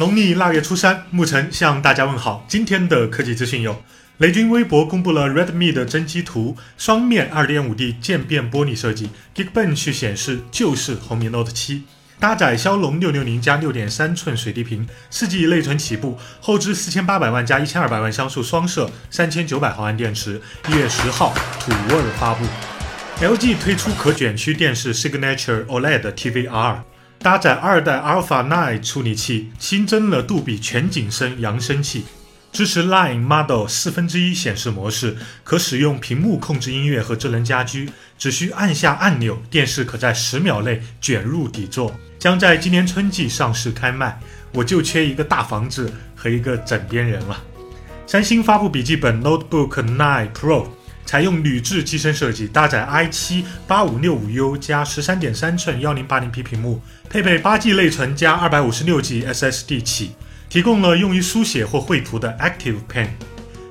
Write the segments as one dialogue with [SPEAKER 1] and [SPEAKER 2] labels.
[SPEAKER 1] 农历腊月初三，牧尘向大家问好。今天的科技资讯有：雷军微博公布了 Redmi 的真机图，双面 2.5D 渐变玻璃设计，Geekbench 显示就是红米 Note 7，搭载骁龙660加6.3寸水滴屏，四 G 内存起步，后置4800万加1200万像素双摄，3900毫安电池。一月十号土味发布。LG 推出可卷曲电视 Signature OLED TVR，搭载二代 Alpha 9处理器，新增了杜比全景声扬声器，支持 Line Model 四分之一显示模式，可使用屏幕控制音乐和智能家居，只需按下按钮，电视可在十秒内卷入底座，将在今年春季上市开卖。我就缺一个大房子和一个枕边人了。三星发布笔记本 Notebook 9 Pro。采用铝制机身设计，搭载 i 七八五六五 U 加十三点三寸幺零八零 P 屏幕，配备八 G 内存加二百五十六 G SSD 起，提供了用于书写或绘图的 Active Pen。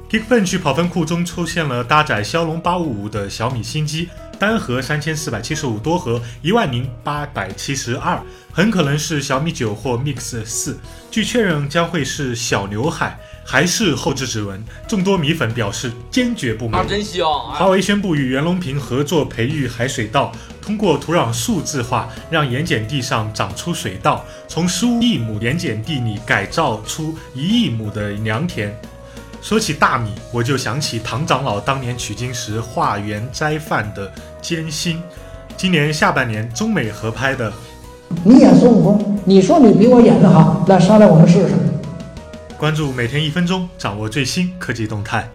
[SPEAKER 1] Geekbench 跑分库中出现了搭载骁龙八五五的小米新机，单核3475，多核10872，很可能是小米九或 Mix 四，据确认将会是小刘海。还是后置指纹，众多米粉表示坚决不买。
[SPEAKER 2] 真香！
[SPEAKER 1] 华为宣布与袁隆平合作培育海水稻，通过土壤数字化，让盐碱地上长出水稻，从十五亿亩盐碱地里改造出一亿亩的良田。说起大米，我就想起唐长老当年取经时化缘斋饭的艰辛。今年下半年，中美合拍的，
[SPEAKER 3] 你演孙悟空，你说你比我演的好，来上来我们试试。
[SPEAKER 1] 关注每天一分钟，掌握最新科技动态。